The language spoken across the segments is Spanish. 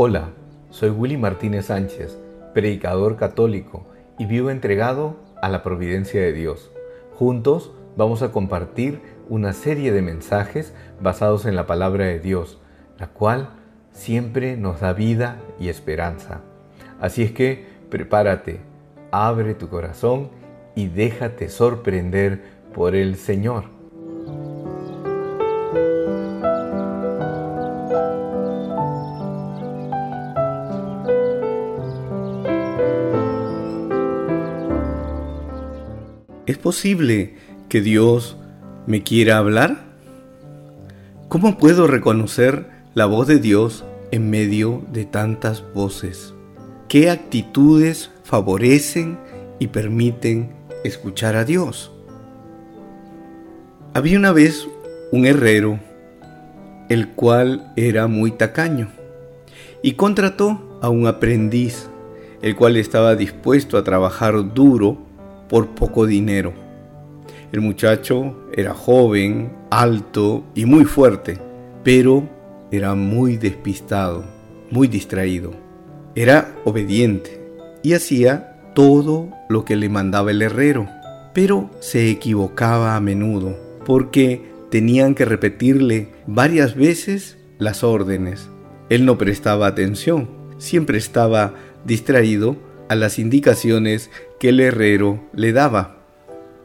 Hola, soy Willy Martínez Sánchez, predicador católico y vivo entregado a la providencia de Dios. Juntos vamos a compartir una serie de mensajes basados en la palabra de Dios, la cual siempre nos da vida y esperanza. Así es que prepárate, abre tu corazón y déjate sorprender por el Señor. ¿Es posible que Dios me quiera hablar? ¿Cómo puedo reconocer la voz de Dios en medio de tantas voces? ¿Qué actitudes favorecen y permiten escuchar a Dios? Había una vez un herrero, el cual era muy tacaño, y contrató a un aprendiz, el cual estaba dispuesto a trabajar duro por poco dinero. El muchacho era joven, alto y muy fuerte, pero era muy despistado, muy distraído. Era obediente y hacía todo lo que le mandaba el herrero, pero se equivocaba a menudo porque tenían que repetirle varias veces las órdenes. Él no prestaba atención, siempre estaba distraído a las indicaciones que el herrero le daba.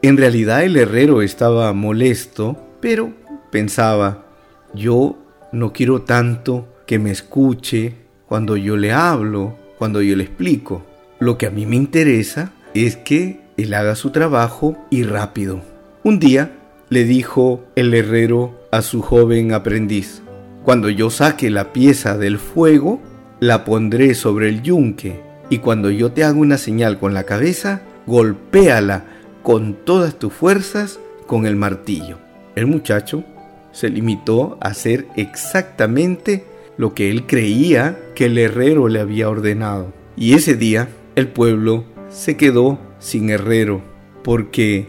En realidad el herrero estaba molesto, pero pensaba, yo no quiero tanto que me escuche cuando yo le hablo, cuando yo le explico. Lo que a mí me interesa es que él haga su trabajo y rápido. Un día le dijo el herrero a su joven aprendiz, cuando yo saque la pieza del fuego, la pondré sobre el yunque y cuando yo te haga una señal con la cabeza, golpéala con todas tus fuerzas con el martillo. El muchacho se limitó a hacer exactamente lo que él creía que el herrero le había ordenado. Y ese día el pueblo se quedó sin herrero porque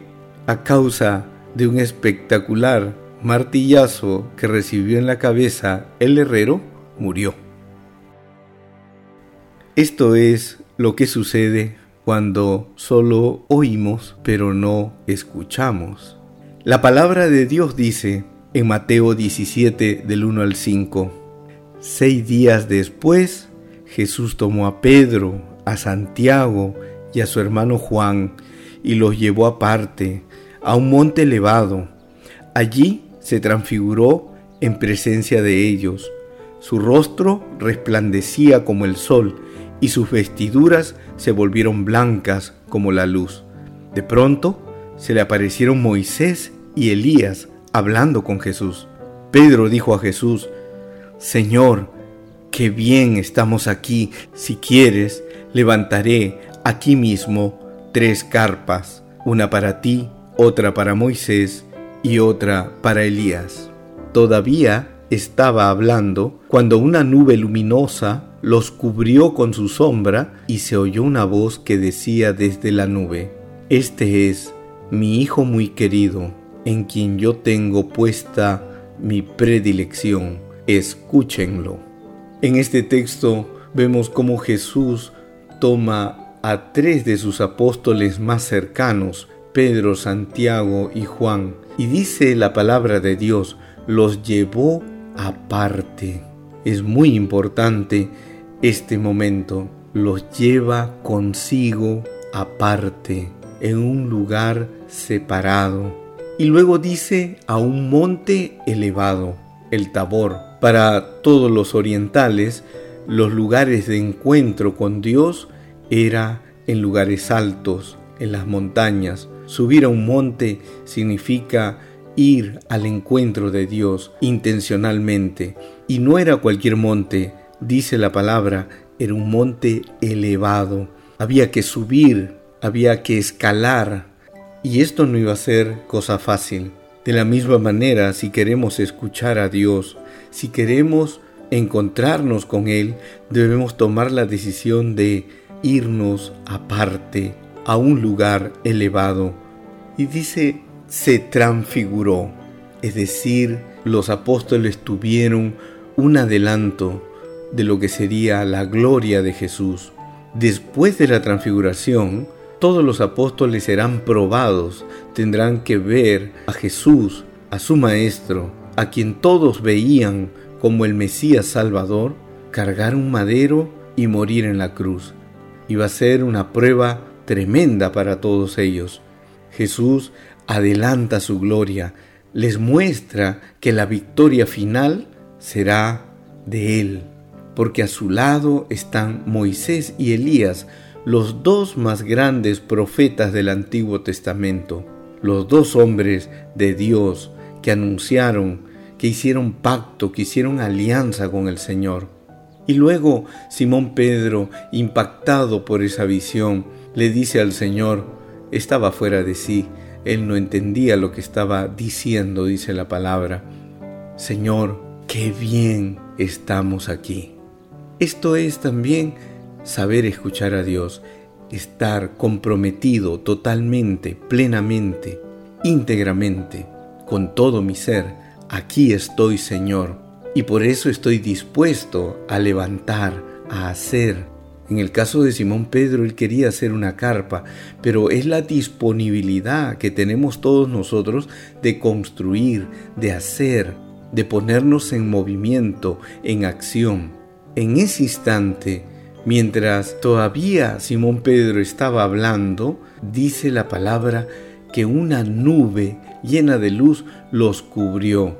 a causa de un espectacular martillazo que recibió en la cabeza el herrero, murió. Esto es lo que sucede cuando solo oímos pero no escuchamos. La palabra de Dios dice en Mateo 17 del 1 al 5, Seis días después Jesús tomó a Pedro, a Santiago y a su hermano Juan y los llevó aparte a un monte elevado. Allí se transfiguró en presencia de ellos. Su rostro resplandecía como el sol y sus vestiduras se volvieron blancas como la luz. De pronto se le aparecieron Moisés y Elías hablando con Jesús. Pedro dijo a Jesús, Señor, qué bien estamos aquí. Si quieres, levantaré aquí mismo tres carpas, una para ti, otra para Moisés y otra para Elías. Todavía estaba hablando cuando una nube luminosa los cubrió con su sombra y se oyó una voz que decía desde la nube, Este es mi Hijo muy querido, en quien yo tengo puesta mi predilección, escúchenlo. En este texto vemos cómo Jesús toma a tres de sus apóstoles más cercanos, Pedro, Santiago y Juan, y dice la palabra de Dios, los llevó aparte. Es muy importante este momento. Los lleva consigo aparte, en un lugar separado. Y luego dice a un monte elevado, el Tabor. Para todos los orientales, los lugares de encuentro con Dios era en lugares altos, en las montañas. Subir a un monte significa ir al encuentro de Dios intencionalmente. Y no era cualquier monte, dice la palabra, era un monte elevado. Había que subir, había que escalar. Y esto no iba a ser cosa fácil. De la misma manera, si queremos escuchar a Dios, si queremos encontrarnos con Él, debemos tomar la decisión de irnos aparte, a un lugar elevado. Y dice se transfiguró, es decir, los apóstoles tuvieron un adelanto de lo que sería la gloria de Jesús. Después de la transfiguración, todos los apóstoles serán probados, tendrán que ver a Jesús, a su Maestro, a quien todos veían como el Mesías Salvador, cargar un madero y morir en la cruz. Iba a ser una prueba tremenda para todos ellos. Jesús adelanta su gloria, les muestra que la victoria final será de Él, porque a su lado están Moisés y Elías, los dos más grandes profetas del Antiguo Testamento, los dos hombres de Dios que anunciaron, que hicieron pacto, que hicieron alianza con el Señor. Y luego Simón Pedro, impactado por esa visión, le dice al Señor, estaba fuera de sí, él no entendía lo que estaba diciendo, dice la palabra. Señor, qué bien estamos aquí. Esto es también saber escuchar a Dios, estar comprometido totalmente, plenamente, íntegramente, con todo mi ser. Aquí estoy, Señor, y por eso estoy dispuesto a levantar, a hacer, en el caso de Simón Pedro, él quería hacer una carpa, pero es la disponibilidad que tenemos todos nosotros de construir, de hacer, de ponernos en movimiento, en acción. En ese instante, mientras todavía Simón Pedro estaba hablando, dice la palabra que una nube llena de luz los cubrió.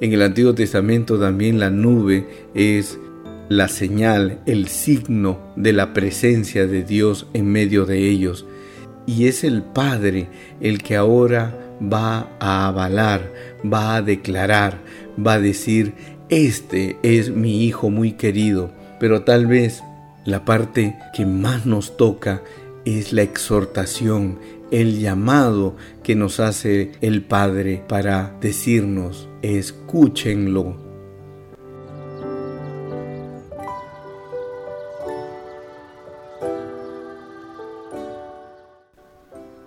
En el Antiguo Testamento también la nube es la señal, el signo de la presencia de Dios en medio de ellos. Y es el Padre el que ahora va a avalar, va a declarar, va a decir, este es mi Hijo muy querido. Pero tal vez la parte que más nos toca es la exhortación, el llamado que nos hace el Padre para decirnos, escúchenlo,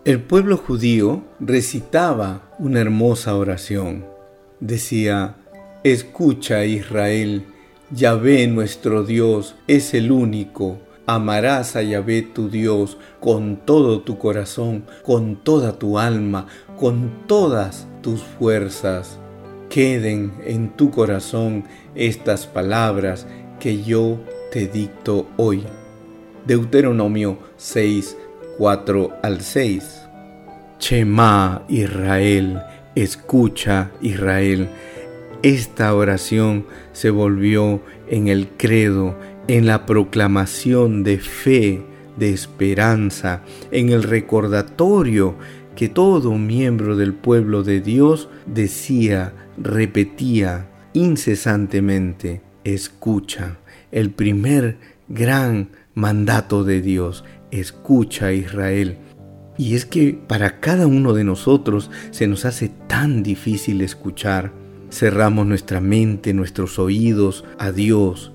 El pueblo judío recitaba una hermosa oración. Decía, Escucha Israel, Yahvé nuestro Dios es el único. Amarás a Yahvé tu Dios con todo tu corazón, con toda tu alma, con todas tus fuerzas. Queden en tu corazón estas palabras que yo te dicto hoy. Deuteronomio 6, 4 al 6. Chema Israel, escucha Israel. Esta oración se volvió en el credo, en la proclamación de fe, de esperanza, en el recordatorio que todo miembro del pueblo de Dios decía, repetía incesantemente, escucha. El primer gran mandato de Dios, escucha Israel. Y es que para cada uno de nosotros se nos hace tan difícil escuchar. Cerramos nuestra mente, nuestros oídos a Dios,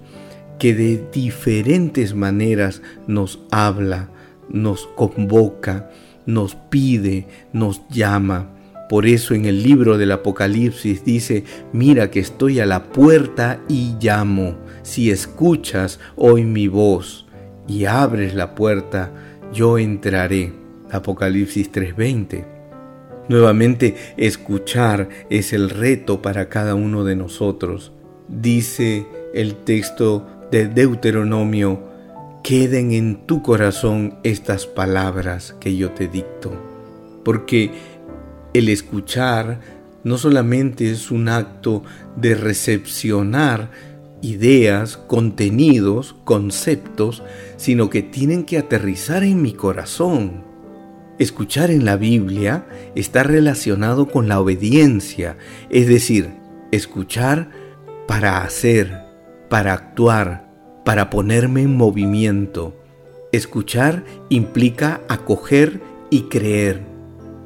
que de diferentes maneras nos habla, nos convoca, nos pide, nos llama. Por eso en el libro del Apocalipsis dice, mira que estoy a la puerta y llamo. Si escuchas hoy mi voz y abres la puerta, yo entraré. Apocalipsis 3:20. Nuevamente, escuchar es el reto para cada uno de nosotros. Dice el texto de Deuteronomio, queden en tu corazón estas palabras que yo te dicto. Porque el escuchar no solamente es un acto de recepcionar ideas, contenidos, conceptos, sino que tienen que aterrizar en mi corazón. Escuchar en la Biblia está relacionado con la obediencia, es decir, escuchar para hacer, para actuar, para ponerme en movimiento. Escuchar implica acoger y creer,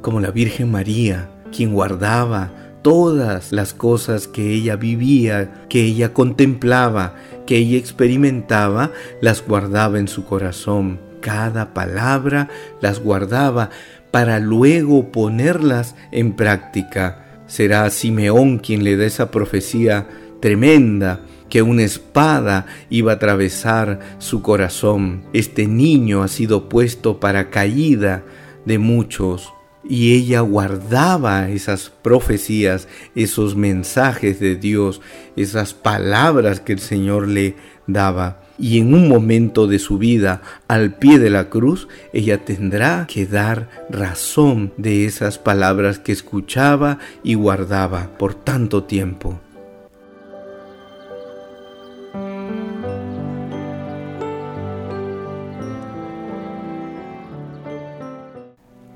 como la Virgen María, quien guardaba todas las cosas que ella vivía, que ella contemplaba, que ella experimentaba, las guardaba en su corazón. Cada palabra las guardaba para luego ponerlas en práctica. Será Simeón quien le da esa profecía tremenda que una espada iba a atravesar su corazón. Este niño ha sido puesto para caída de muchos. Y ella guardaba esas profecías, esos mensajes de Dios, esas palabras que el Señor le daba. Y en un momento de su vida, al pie de la cruz, ella tendrá que dar razón de esas palabras que escuchaba y guardaba por tanto tiempo.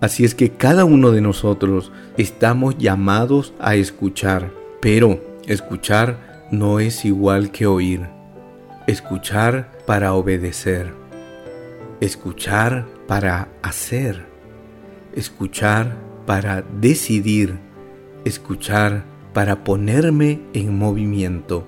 Así es que cada uno de nosotros estamos llamados a escuchar, pero escuchar no es igual que oír. Escuchar para obedecer. Escuchar para hacer. Escuchar para decidir. Escuchar para ponerme en movimiento.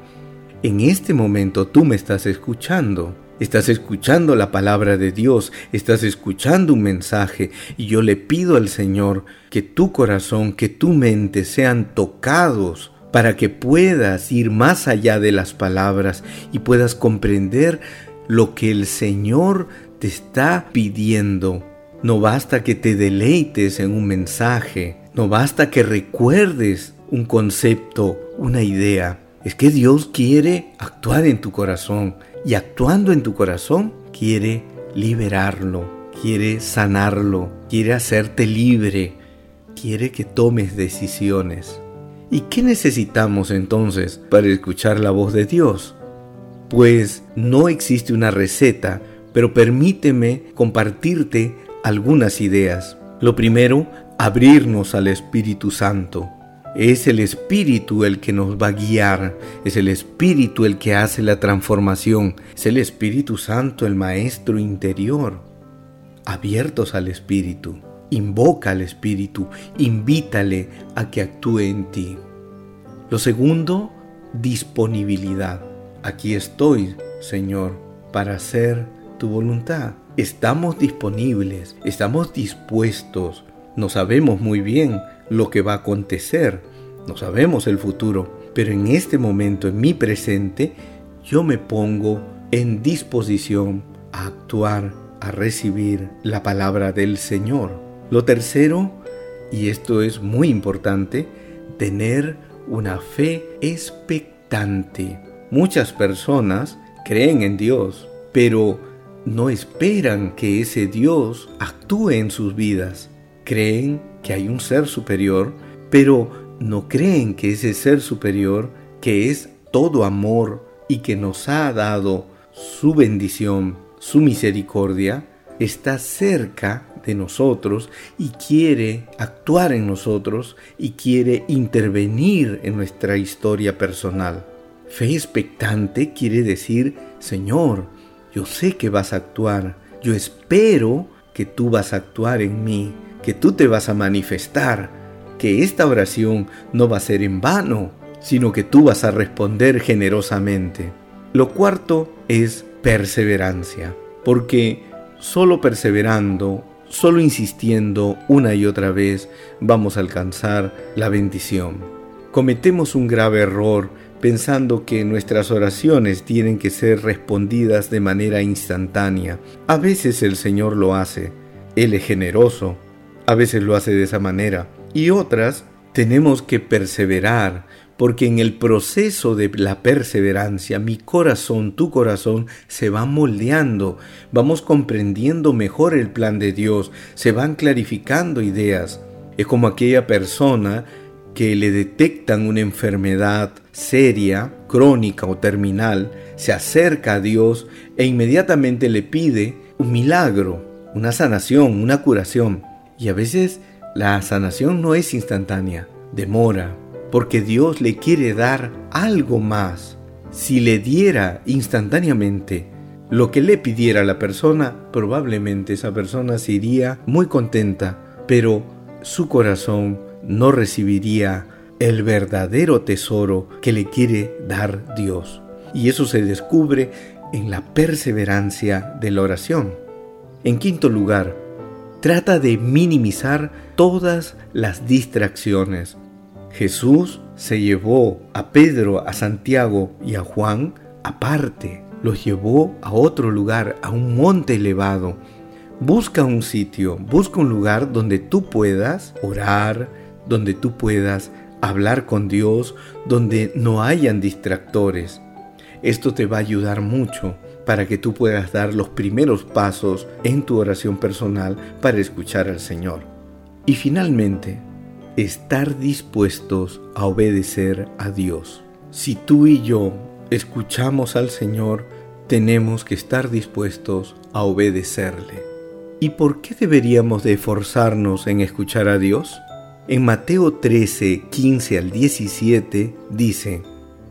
En este momento tú me estás escuchando. Estás escuchando la palabra de Dios, estás escuchando un mensaje y yo le pido al Señor que tu corazón, que tu mente sean tocados para que puedas ir más allá de las palabras y puedas comprender lo que el Señor te está pidiendo. No basta que te deleites en un mensaje, no basta que recuerdes un concepto, una idea. Es que Dios quiere actuar en tu corazón y actuando en tu corazón quiere liberarlo, quiere sanarlo, quiere hacerte libre, quiere que tomes decisiones. ¿Y qué necesitamos entonces para escuchar la voz de Dios? Pues no existe una receta, pero permíteme compartirte algunas ideas. Lo primero, abrirnos al Espíritu Santo. Es el Espíritu el que nos va a guiar, es el Espíritu el que hace la transformación, es el Espíritu Santo el Maestro interior. Abiertos al Espíritu, invoca al Espíritu, invítale a que actúe en ti. Lo segundo, disponibilidad. Aquí estoy, Señor, para hacer tu voluntad. Estamos disponibles, estamos dispuestos, no sabemos muy bien lo que va a acontecer, no sabemos el futuro, pero en este momento, en mi presente, yo me pongo en disposición a actuar, a recibir la palabra del Señor. Lo tercero, y esto es muy importante, tener una fe expectante. Muchas personas creen en Dios, pero no esperan que ese Dios actúe en sus vidas. Creen que hay un ser superior, pero no creen que ese ser superior, que es todo amor y que nos ha dado su bendición, su misericordia, está cerca de nosotros y quiere actuar en nosotros y quiere intervenir en nuestra historia personal. Fe expectante quiere decir, Señor, yo sé que vas a actuar, yo espero que tú vas a actuar en mí, que tú te vas a manifestar, que esta oración no va a ser en vano, sino que tú vas a responder generosamente. Lo cuarto es perseverancia, porque solo perseverando, solo insistiendo una y otra vez vamos a alcanzar la bendición. Cometemos un grave error pensando que nuestras oraciones tienen que ser respondidas de manera instantánea. A veces el Señor lo hace. Él es generoso, a veces lo hace de esa manera. Y otras tenemos que perseverar, porque en el proceso de la perseverancia mi corazón, tu corazón, se va moldeando, vamos comprendiendo mejor el plan de Dios, se van clarificando ideas. Es como aquella persona que le detectan una enfermedad seria, crónica o terminal, se acerca a Dios e inmediatamente le pide un milagro, una sanación, una curación. Y a veces la sanación no es instantánea, demora, porque Dios le quiere dar algo más. Si le diera instantáneamente lo que le pidiera a la persona, probablemente esa persona se iría muy contenta, pero su corazón no recibiría el verdadero tesoro que le quiere dar Dios. Y eso se descubre en la perseverancia de la oración. En quinto lugar, Trata de minimizar todas las distracciones. Jesús se llevó a Pedro, a Santiago y a Juan aparte, los llevó a otro lugar, a un monte elevado. Busca un sitio, busca un lugar donde tú puedas orar, donde tú puedas hablar con Dios, donde no hayan distractores. Esto te va a ayudar mucho para que tú puedas dar los primeros pasos en tu oración personal para escuchar al Señor. Y finalmente, estar dispuestos a obedecer a Dios. Si tú y yo escuchamos al Señor, tenemos que estar dispuestos a obedecerle. ¿Y por qué deberíamos de esforzarnos en escuchar a Dios? En Mateo 13, 15 al 17 dice,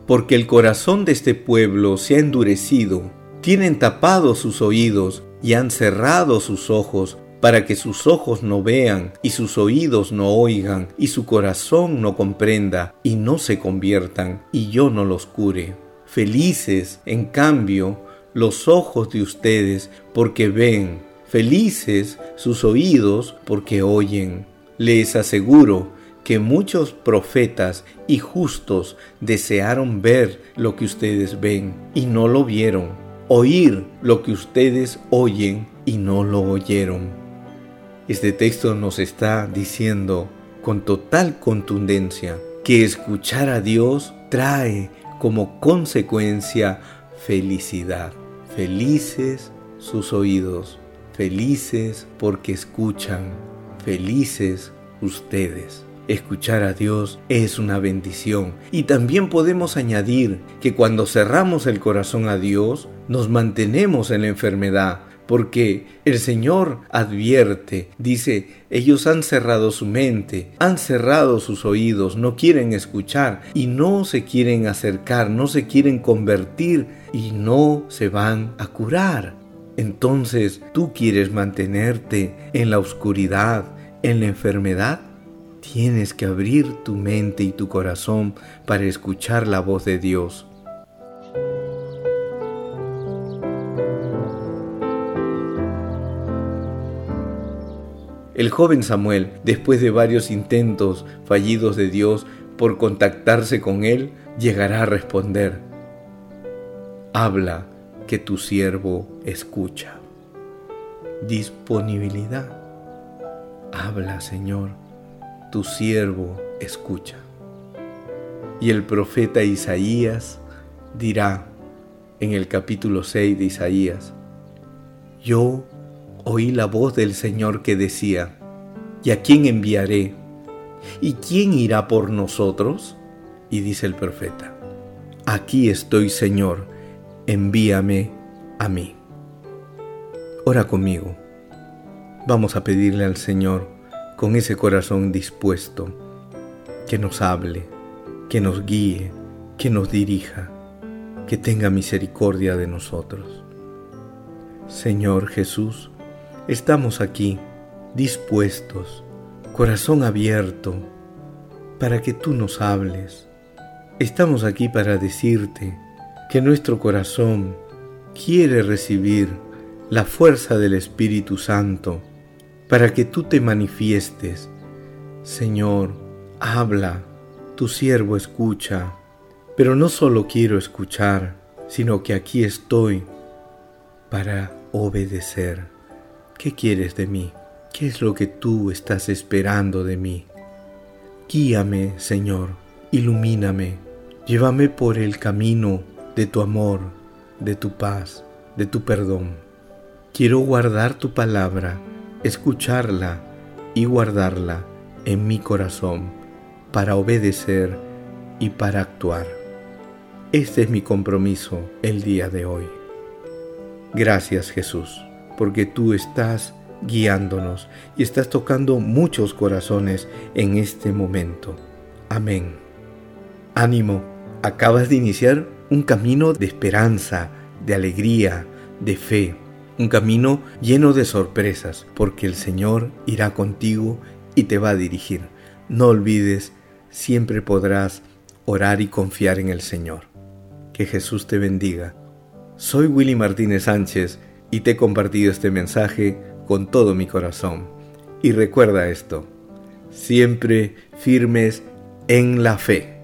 Porque el corazón de este pueblo se ha endurecido, tienen tapados sus oídos y han cerrado sus ojos para que sus ojos no vean y sus oídos no oigan y su corazón no comprenda y no se conviertan y yo no los cure. Felices, en cambio, los ojos de ustedes porque ven, felices sus oídos porque oyen. Les aseguro que muchos profetas y justos desearon ver lo que ustedes ven y no lo vieron, oír lo que ustedes oyen y no lo oyeron. Este texto nos está diciendo con total contundencia que escuchar a Dios trae como consecuencia felicidad. Felices sus oídos, felices porque escuchan, felices ustedes. Escuchar a Dios es una bendición. Y también podemos añadir que cuando cerramos el corazón a Dios, nos mantenemos en la enfermedad, porque el Señor advierte, dice, ellos han cerrado su mente, han cerrado sus oídos, no quieren escuchar y no se quieren acercar, no se quieren convertir y no se van a curar. Entonces, ¿tú quieres mantenerte en la oscuridad, en la enfermedad? Tienes que abrir tu mente y tu corazón para escuchar la voz de Dios. El joven Samuel, después de varios intentos fallidos de Dios por contactarse con él, llegará a responder, habla que tu siervo escucha. Disponibilidad. Habla, Señor, tu siervo escucha. Y el profeta Isaías dirá en el capítulo 6 de Isaías, yo oí la voz del Señor que decía, ¿y a quién enviaré? ¿Y quién irá por nosotros? Y dice el profeta, aquí estoy Señor, envíame a mí. Ora conmigo. Vamos a pedirle al Señor con ese corazón dispuesto que nos hable, que nos guíe, que nos dirija, que tenga misericordia de nosotros. Señor Jesús, Estamos aquí, dispuestos, corazón abierto, para que tú nos hables. Estamos aquí para decirte que nuestro corazón quiere recibir la fuerza del Espíritu Santo para que tú te manifiestes. Señor, habla, tu siervo escucha, pero no solo quiero escuchar, sino que aquí estoy para obedecer. ¿Qué quieres de mí? ¿Qué es lo que tú estás esperando de mí? Guíame, Señor, ilumíname, llévame por el camino de tu amor, de tu paz, de tu perdón. Quiero guardar tu palabra, escucharla y guardarla en mi corazón para obedecer y para actuar. Este es mi compromiso el día de hoy. Gracias Jesús porque tú estás guiándonos y estás tocando muchos corazones en este momento. Amén. Ánimo, acabas de iniciar un camino de esperanza, de alegría, de fe, un camino lleno de sorpresas, porque el Señor irá contigo y te va a dirigir. No olvides, siempre podrás orar y confiar en el Señor. Que Jesús te bendiga. Soy Willy Martínez Sánchez y te he compartido este mensaje con todo mi corazón. Y recuerda esto, siempre firmes en la fe.